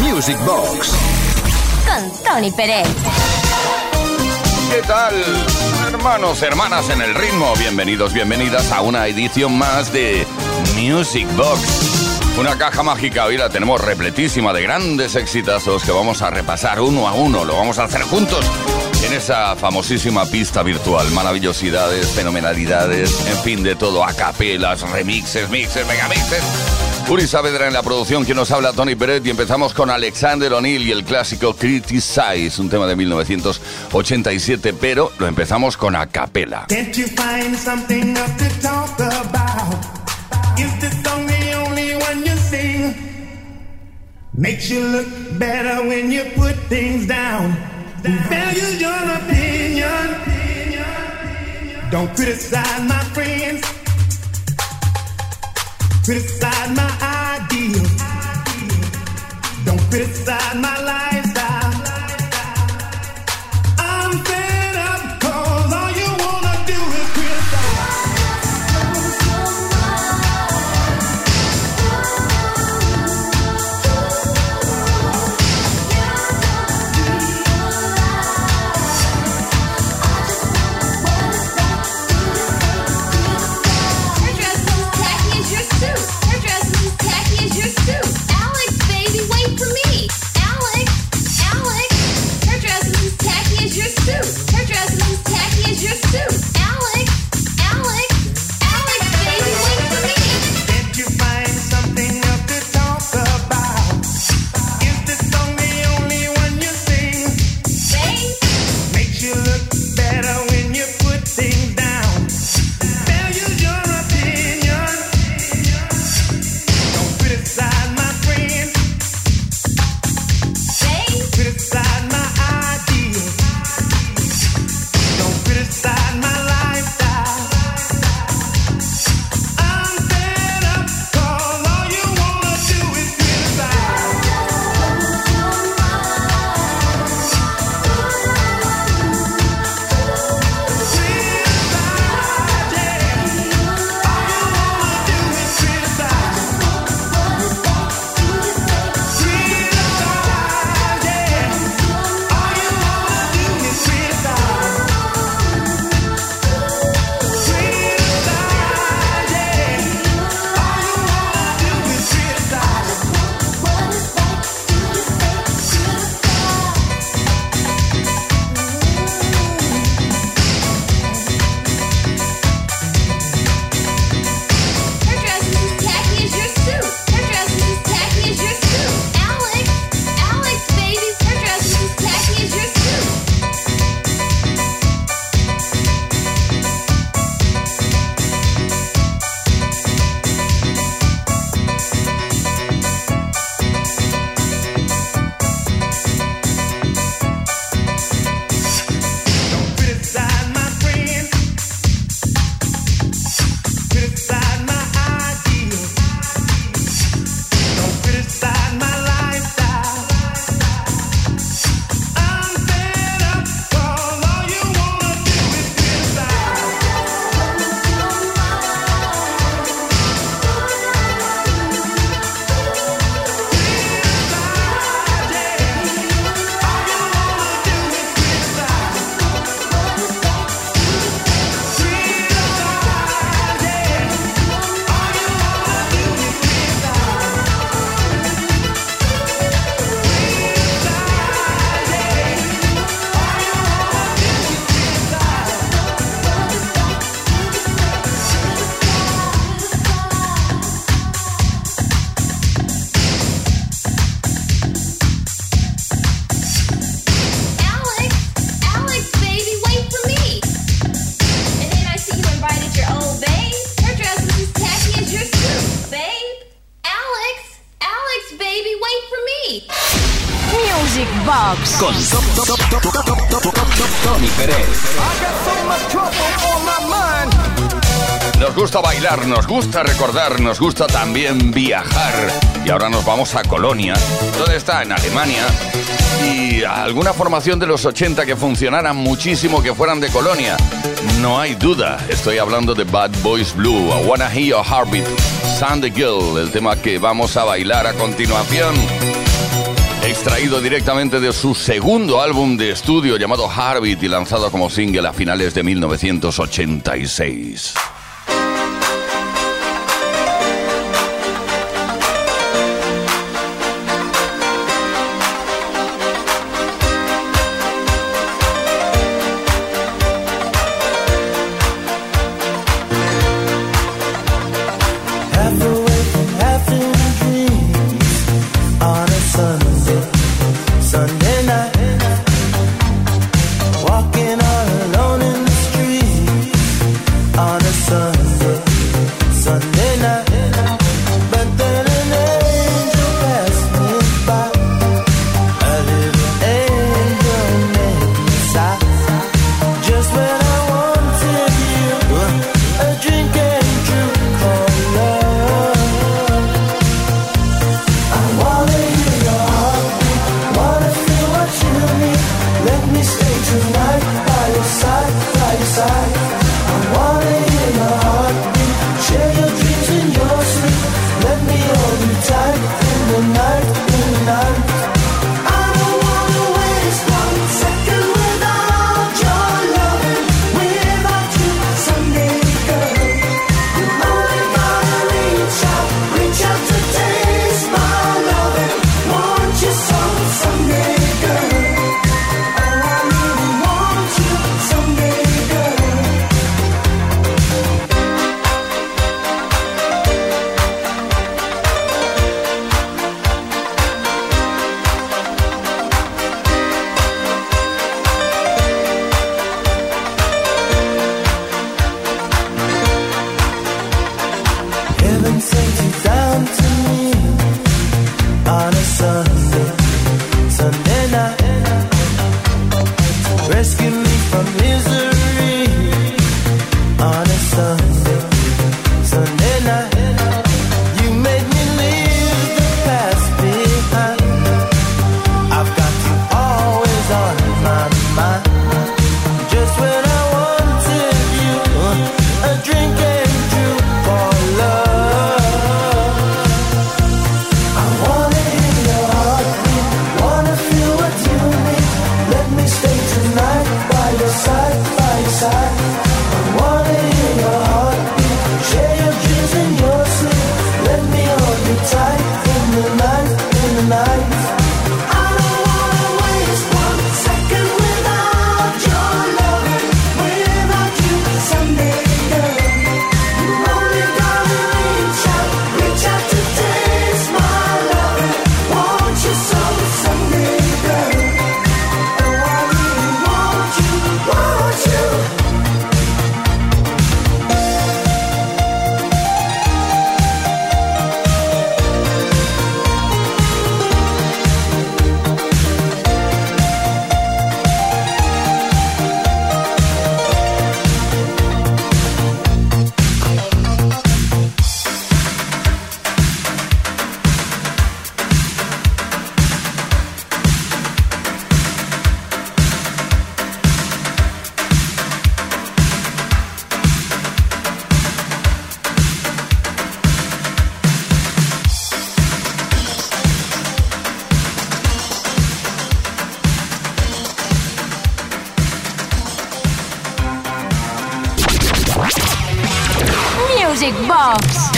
Music Box. Con Tony Pérez. ¿Qué tal? Hermanos, hermanas en el ritmo, bienvenidos, bienvenidas a una edición más de Music Box. Una caja mágica, hoy la tenemos repletísima de grandes exitazos que vamos a repasar uno a uno, lo vamos a hacer juntos en esa famosísima pista virtual. Maravillosidades, fenomenalidades, en fin, de todo, acapelas, remixes, mixes, megamixes. Uri Saavedra en la producción, quien nos habla Tony Pérez y empezamos con Alexander O'Neill y el clásico Criticize, un tema de 1987, pero lo empezamos con you sing? Makes you look better when you put things down. Value your opinion. Don't criticize my friends. Criticize my ideals. Don't criticize my lifestyle. gusta recordar, nos gusta también viajar. Y ahora nos vamos a Colonia, donde está en Alemania. Y alguna formación de los 80 que funcionara muchísimo, que fueran de Colonia. No hay duda, estoy hablando de Bad Boys Blue, I Wanna Hear Your Sandy Girl, el tema que vamos a bailar a continuación. Extraído directamente de su segundo álbum de estudio llamado Heartbeat y lanzado como single a finales de 1986. Skin. Music Box.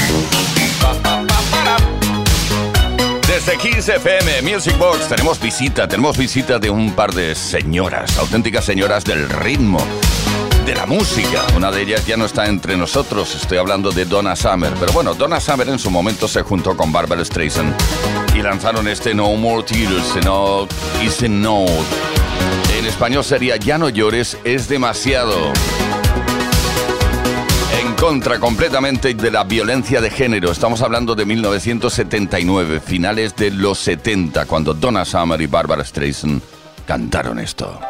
Desde 15 FM Music Box tenemos visita, tenemos visita de un par de señoras, auténticas señoras del ritmo, de la música. Una de ellas ya no está entre nosotros, estoy hablando de Donna Summer. Pero bueno, Donna Summer en su momento se juntó con Barbara Streisand y lanzaron este No More Tears, sino Is No. En español sería Ya no llores, es demasiado contra completamente de la violencia de género. Estamos hablando de 1979, finales de los 70, cuando Donna Summer y Barbara Streisand cantaron esto.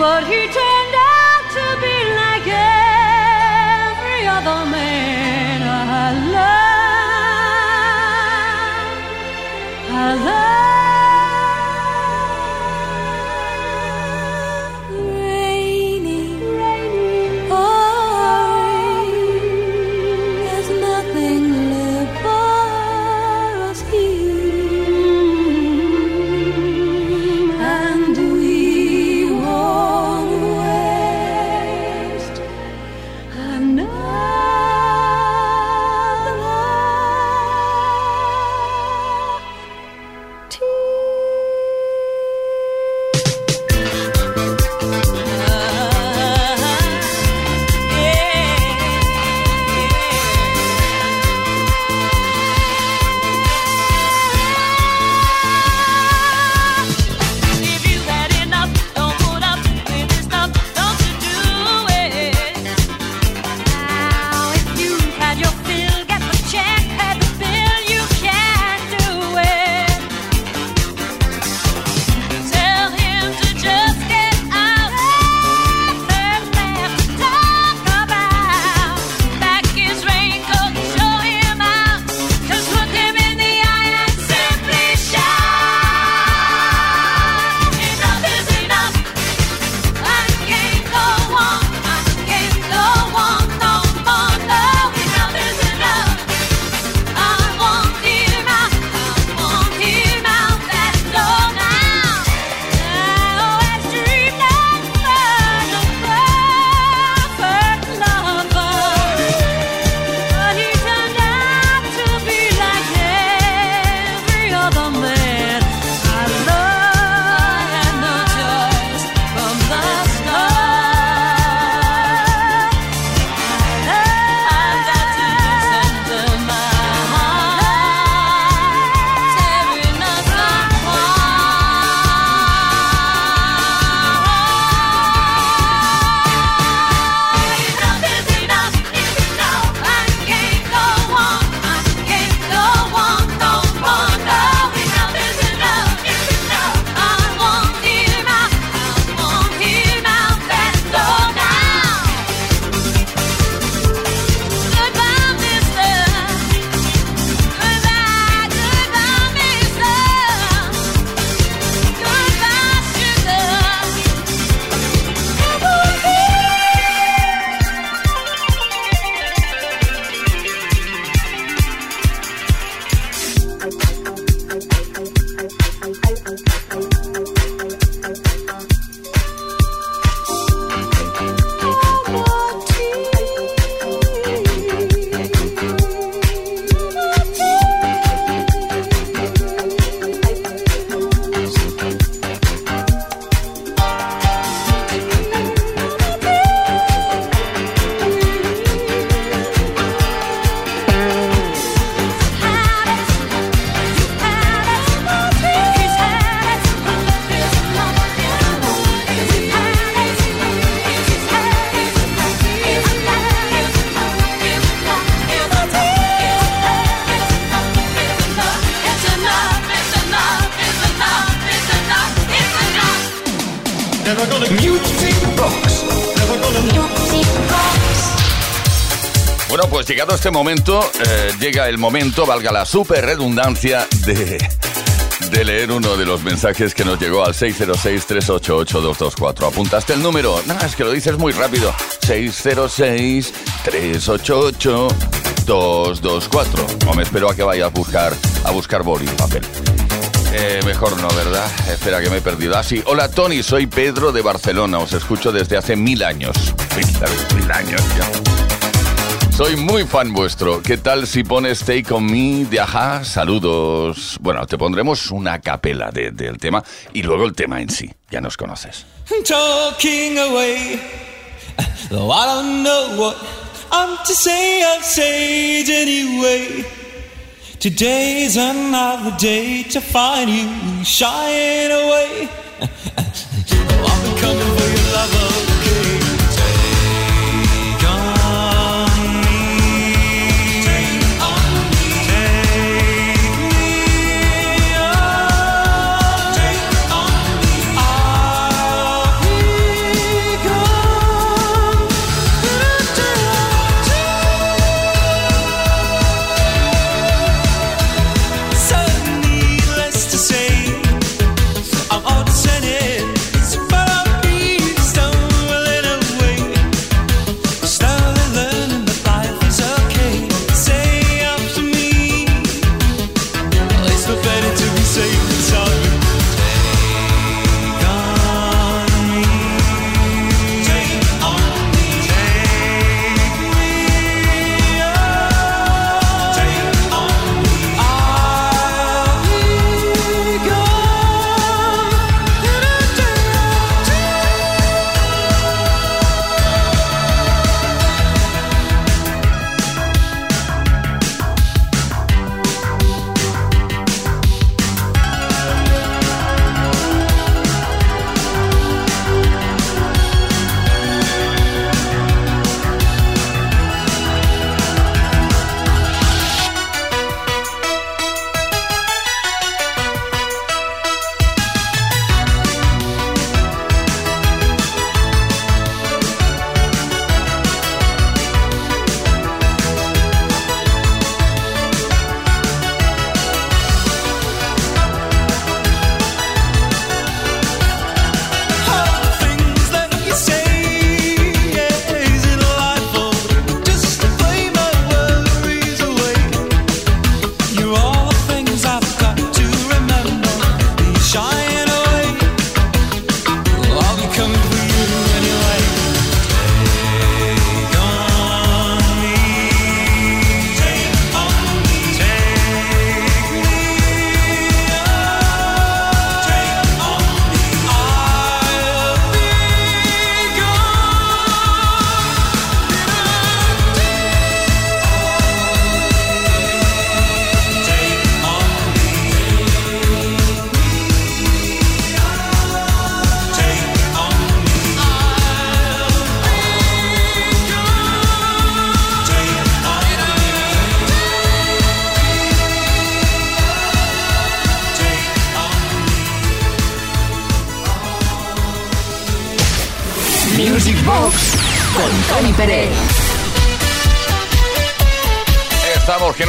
but he turned out to be like every other man. llegado este momento, eh, llega el momento, valga la super redundancia, de, de leer uno de los mensajes que nos llegó al 606-388-224. ¿Apuntaste el número? Nada, es que lo dices muy rápido. 606-388-224. No me espero a que vaya a buscar, a buscar boli papel. Eh, mejor no, ¿verdad? Espera que me he perdido. Ah, sí. Hola Tony, soy Pedro de Barcelona. Os escucho desde hace mil años. Mil, mil años ya. Soy muy fan vuestro. ¿Qué tal si pones Take On Me de Ajá? Saludos. Bueno, te pondremos una capela de- del tema y luego el tema en sí. Ya nos conoces. talking away. Though I don't know what I'm to say, I'll say it anyway. Today's another day to find you shying away. Oh, I've been coming for your love,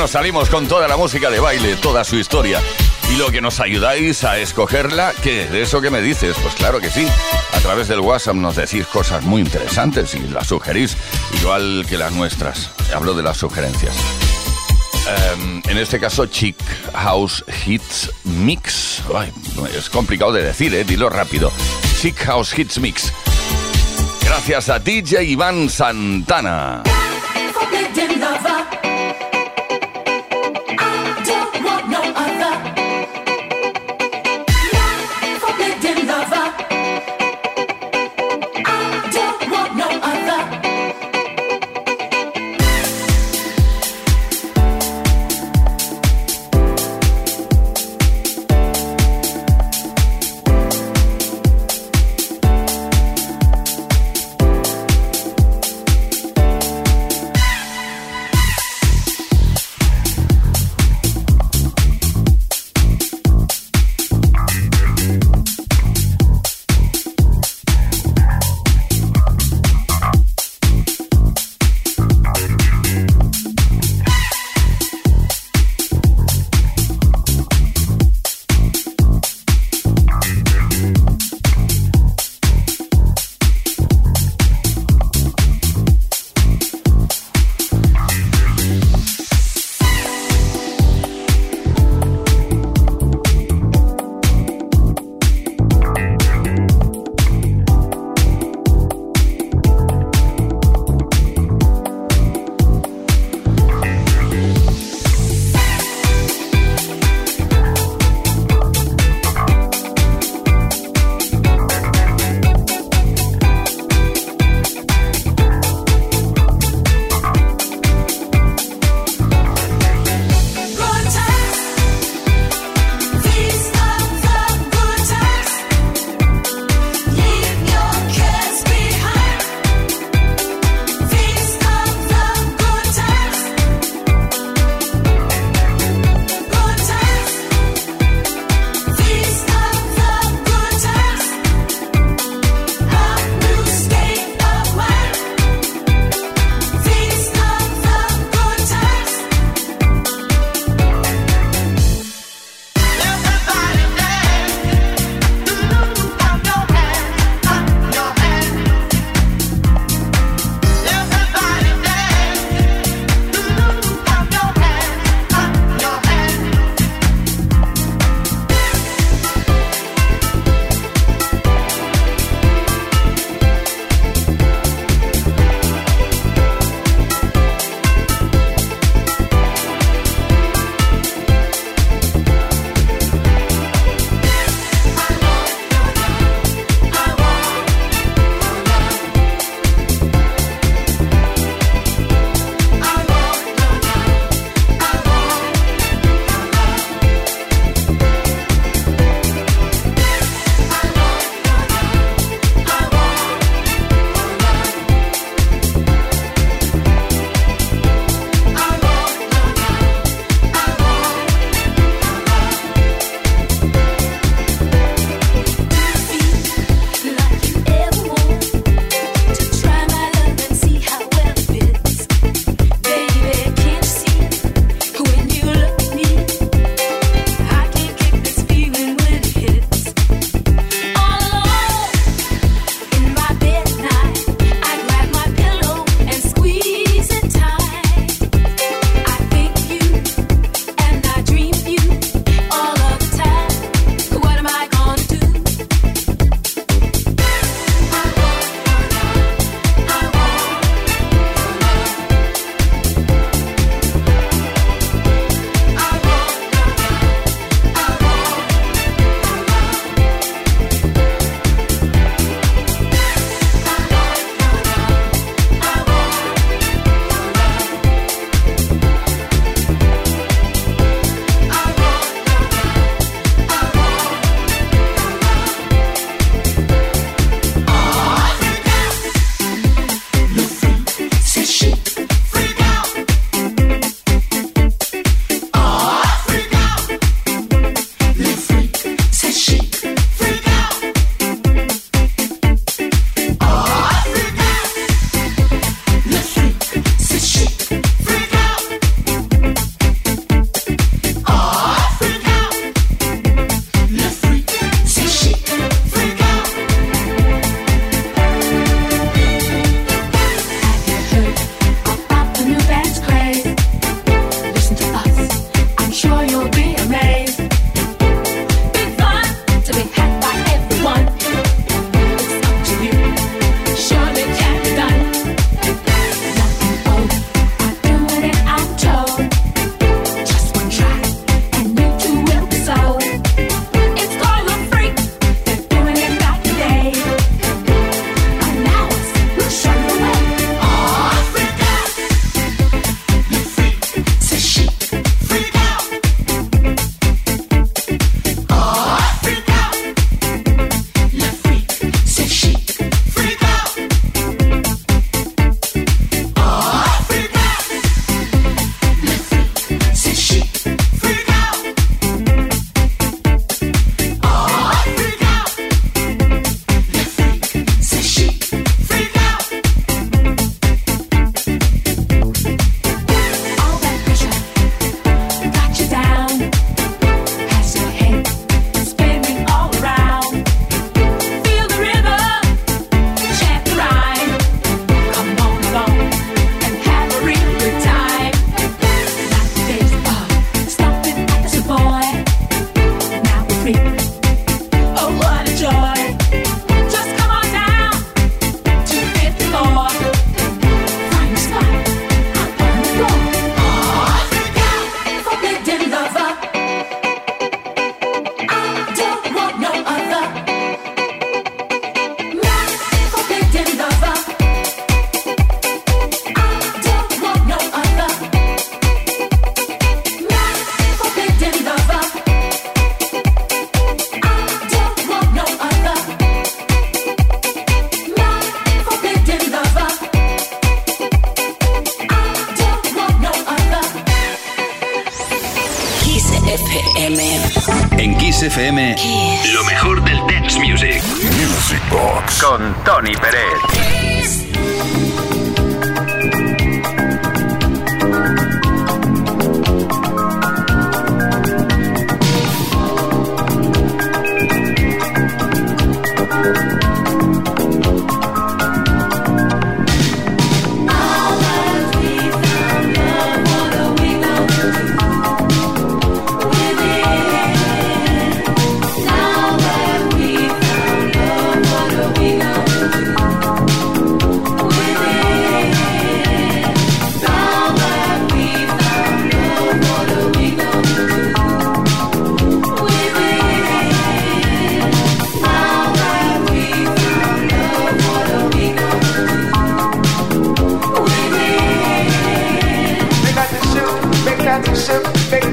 nos salimos con toda la música de baile, toda su historia. Y lo que nos ayudáis a escogerla, ¿qué? ¿De eso que me dices? Pues claro que sí. A través del WhatsApp nos decís cosas muy interesantes y las sugerís, igual que las nuestras. Hablo de las sugerencias. Em, en este caso, Chic House Hits Mix. Es complicado de decir, ¿eh? Dilo rápido. Chic House Hits Mix. Gracias a DJ Iván Santana.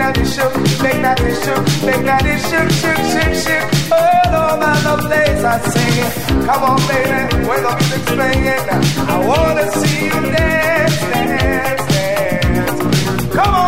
That it shoot, make that it shoot, make that it shoot, shoot, shoot, shoot. All over the place I sing it. Come on, baby, when the music's playing, I wanna see you dance, dance, dance. Come on,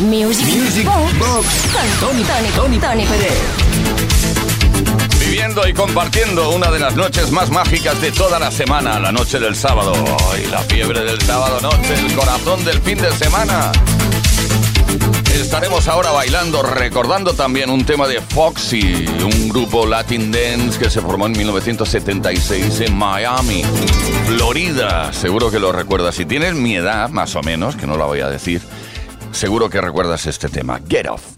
Music, Music Box, Box. con Tony, Tony, Tony, Tony Pérez. Viviendo y compartiendo una de las noches más mágicas de toda la semana, la noche del sábado. Ay, la fiebre del sábado noche, el corazón del fin de semana. Estaremos ahora bailando, recordando también un tema de Foxy, un grupo Latin Dance que se formó en 1976 en Miami, Florida. Seguro que lo recuerdas. Si tienes mi edad, más o menos, que no la voy a decir, seguro que recuerdas este tema. Get Off.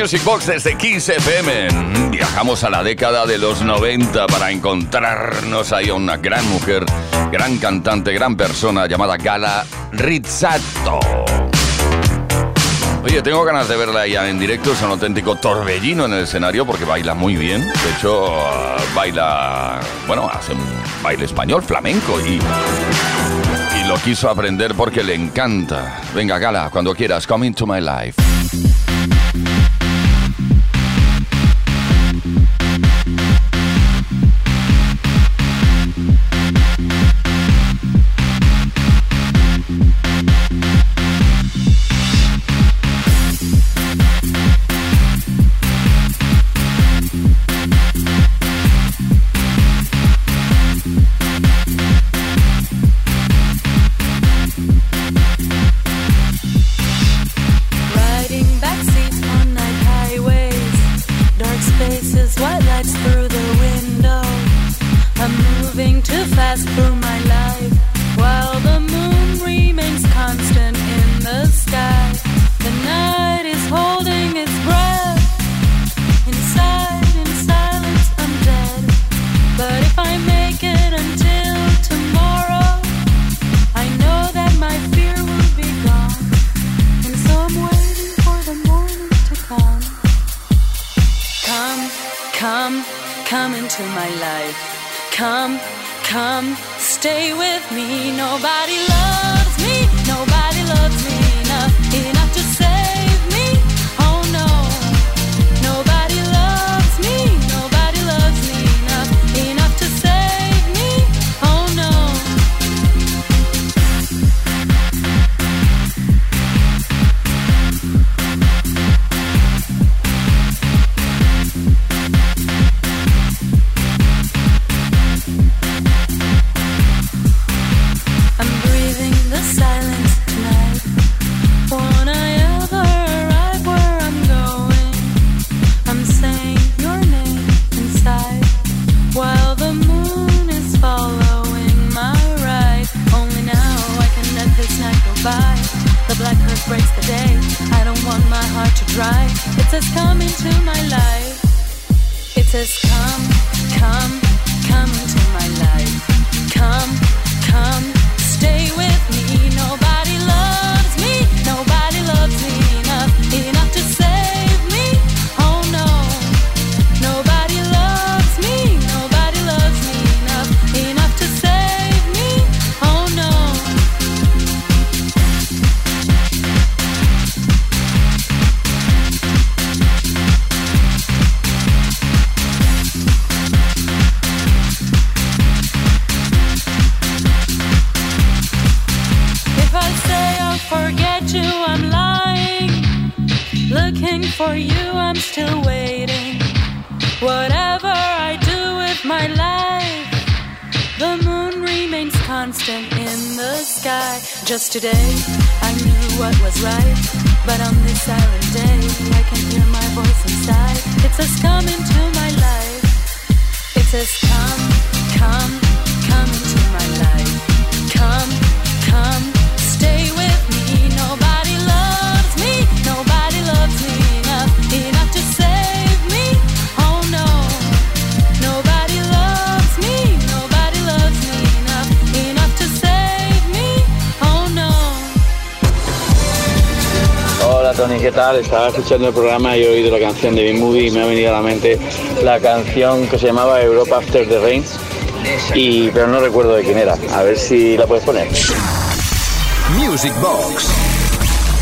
Music Box desde 15 pm. Viajamos a la década de los 90 para encontrarnos ahí a una gran mujer, gran cantante, gran persona llamada Gala Rizzato. Oye, tengo ganas de verla ya en directo, es un auténtico torbellino en el escenario porque baila muy bien. De hecho, baila, bueno, hace un baile español, flamenco y lo quiso aprender porque le encanta. Venga, Gala, cuando quieras, come into my life. this come, come. today. estaba escuchando el programa y he oído la canción de B-Movie y me ha venido a la mente la canción que se llamaba Europa After the Rain, y, pero no recuerdo de quién era. A ver si la puedes poner. Music Box.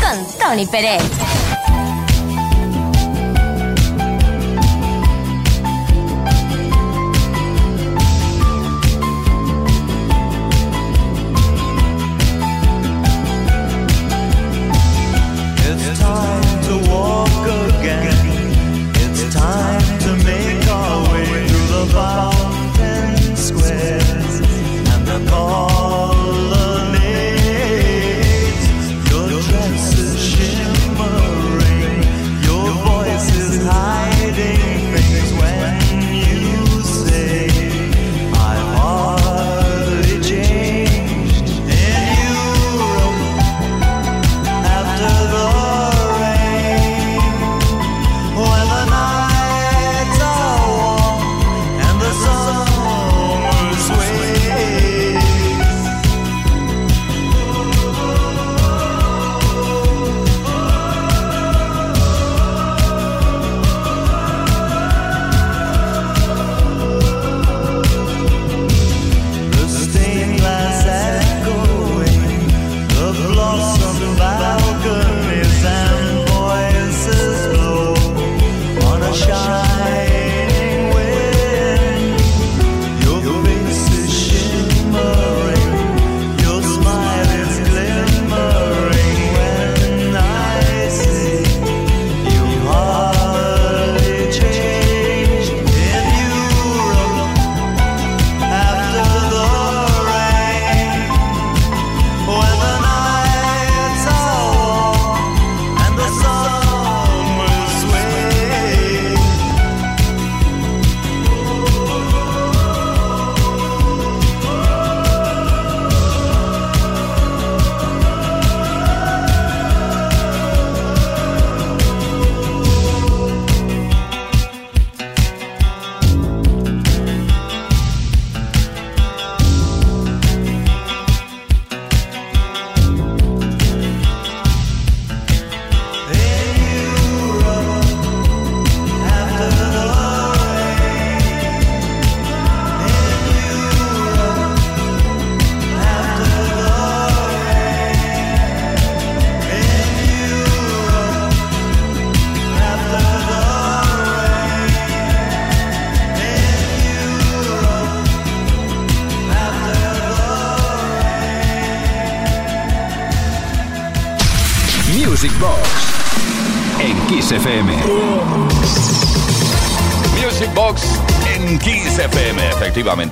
Con Tony Pérez.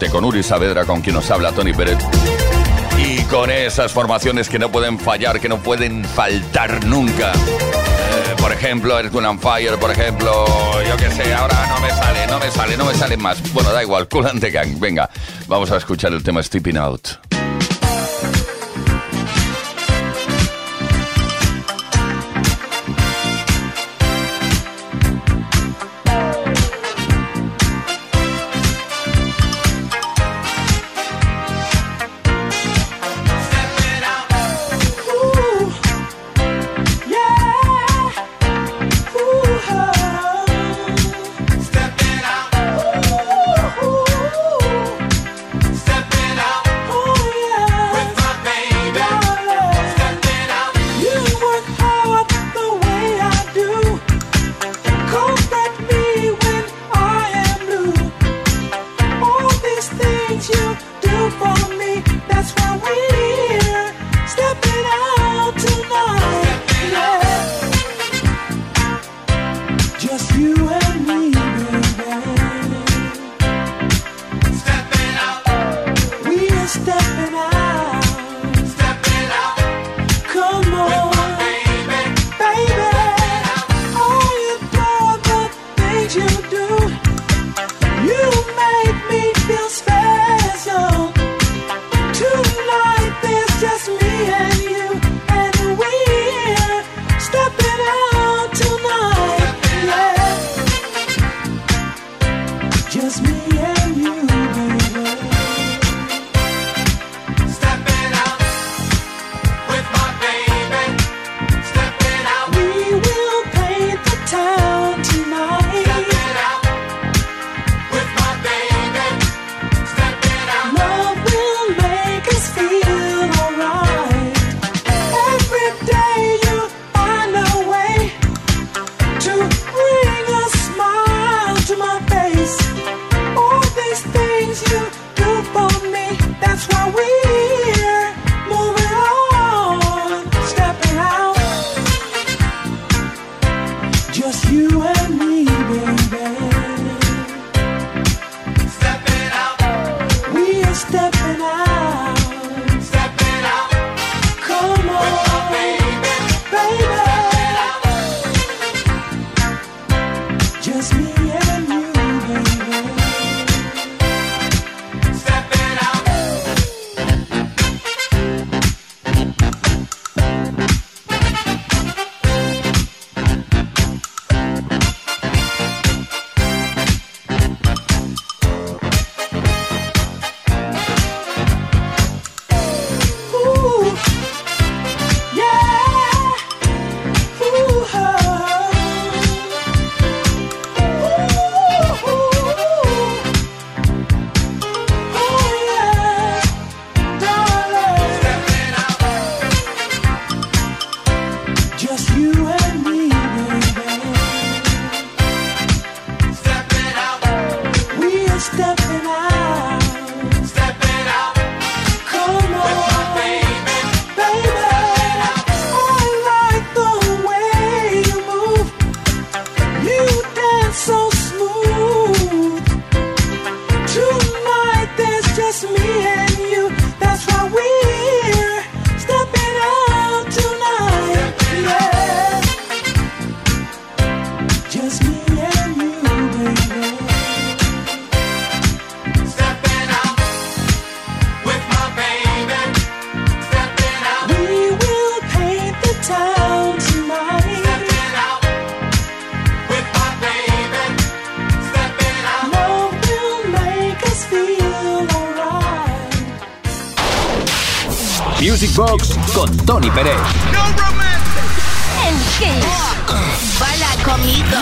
Con Uri Saavedra, con quien nos habla Tony Pérez. Y con esas formaciones que no pueden fallar, que no pueden faltar nunca. Eh, por ejemplo, Earth, and Fire, por ejemplo, yo qué sé, ahora no me sale, no me sale, no me salen más. Bueno, da igual, Cool and Gang. Venga, vamos a escuchar el tema Stepping Out. Music Box con Tony Pérez. No El que baila conmigo.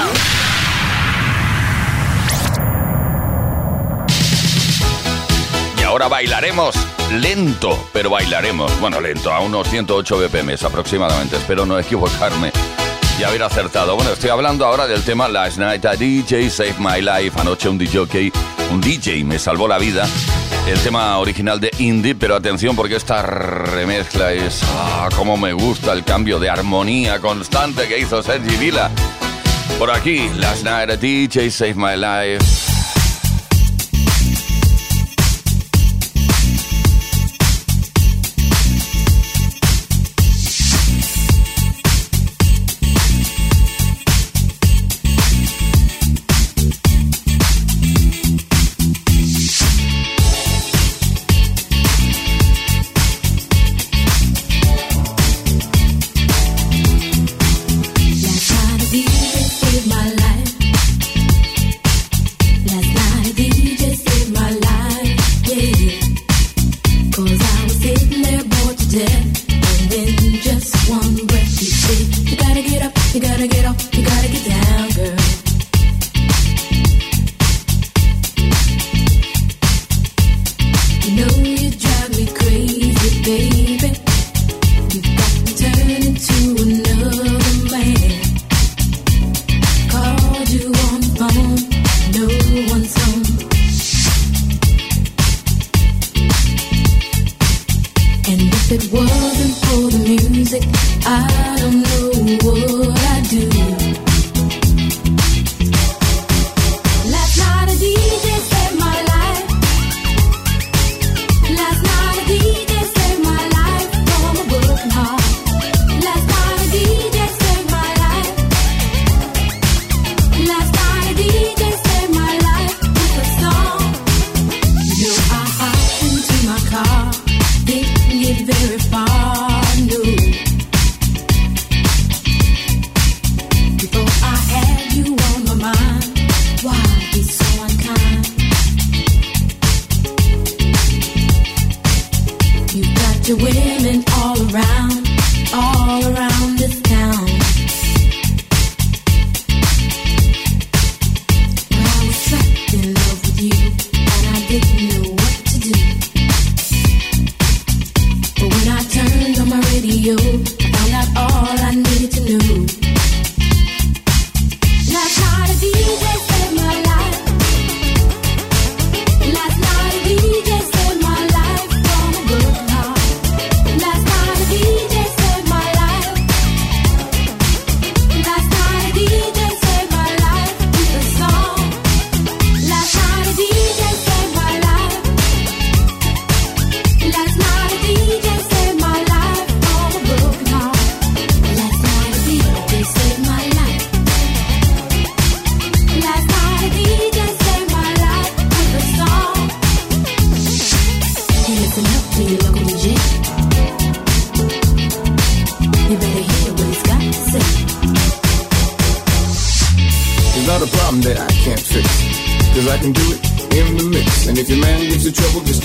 ahora bailaremos lento, pero bailaremos. Bueno, lento, a unos 108 BPM aproximadamente. Espero no equivocarme y haber acertado. Bueno, estoy hablando ahora del tema Last Night a DJ Save My Life. Anoche un DJ, un DJ me salvó la vida el tema original de Indie, pero atención porque esta remezcla es... ¡Ah, cómo me gusta el cambio de armonía constante que hizo Sergi Vila! Por aquí, Last Night at DJ, Save My Life...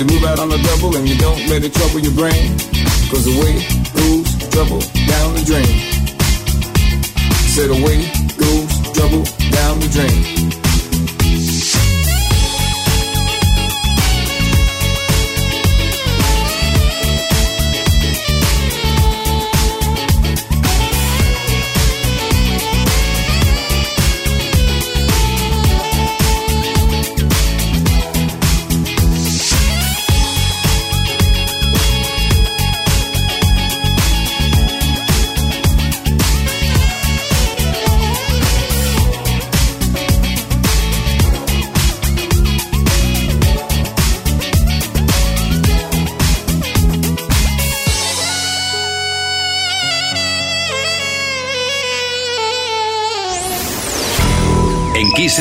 You move out on the double and you don't let it trouble your brain. Cause way goes trouble down the drain. Said away goes trouble down the drain.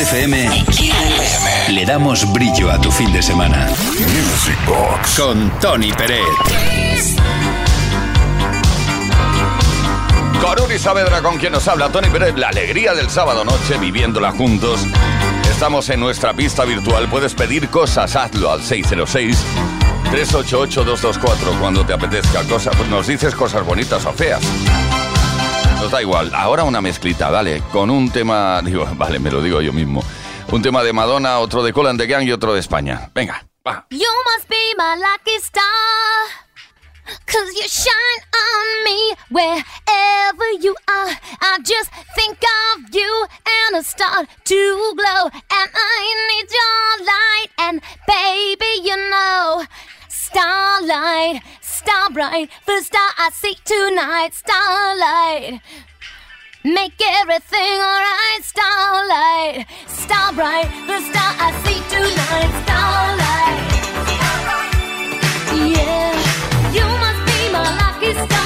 FM le damos brillo a tu fin de semana. Music Box con Tony Peret. Con Uri Saavedra, con quien nos habla Tony Pérez, la alegría del sábado noche, viviéndola juntos. Estamos en nuestra pista virtual. Puedes pedir cosas, hazlo al 606-388-224 cuando te apetezca. Cosas, pues nos dices cosas bonitas o feas. Nos da igual. Ahora una mezclita, dale, con un tema, digo, vale, me lo digo yo mismo. Un tema de Madonna, otro de Colan de Gang y otro de España. Venga, va. You must be my lucky star. Cause you shine on me wherever you are. I just think of you and I start to glow. And I need your light. And baby, you know, starlight, star bright. The star I see tonight, starlight. Make everything alright, starlight, star bright. The star I see tonight, starlight. Yeah, you must be my lucky star.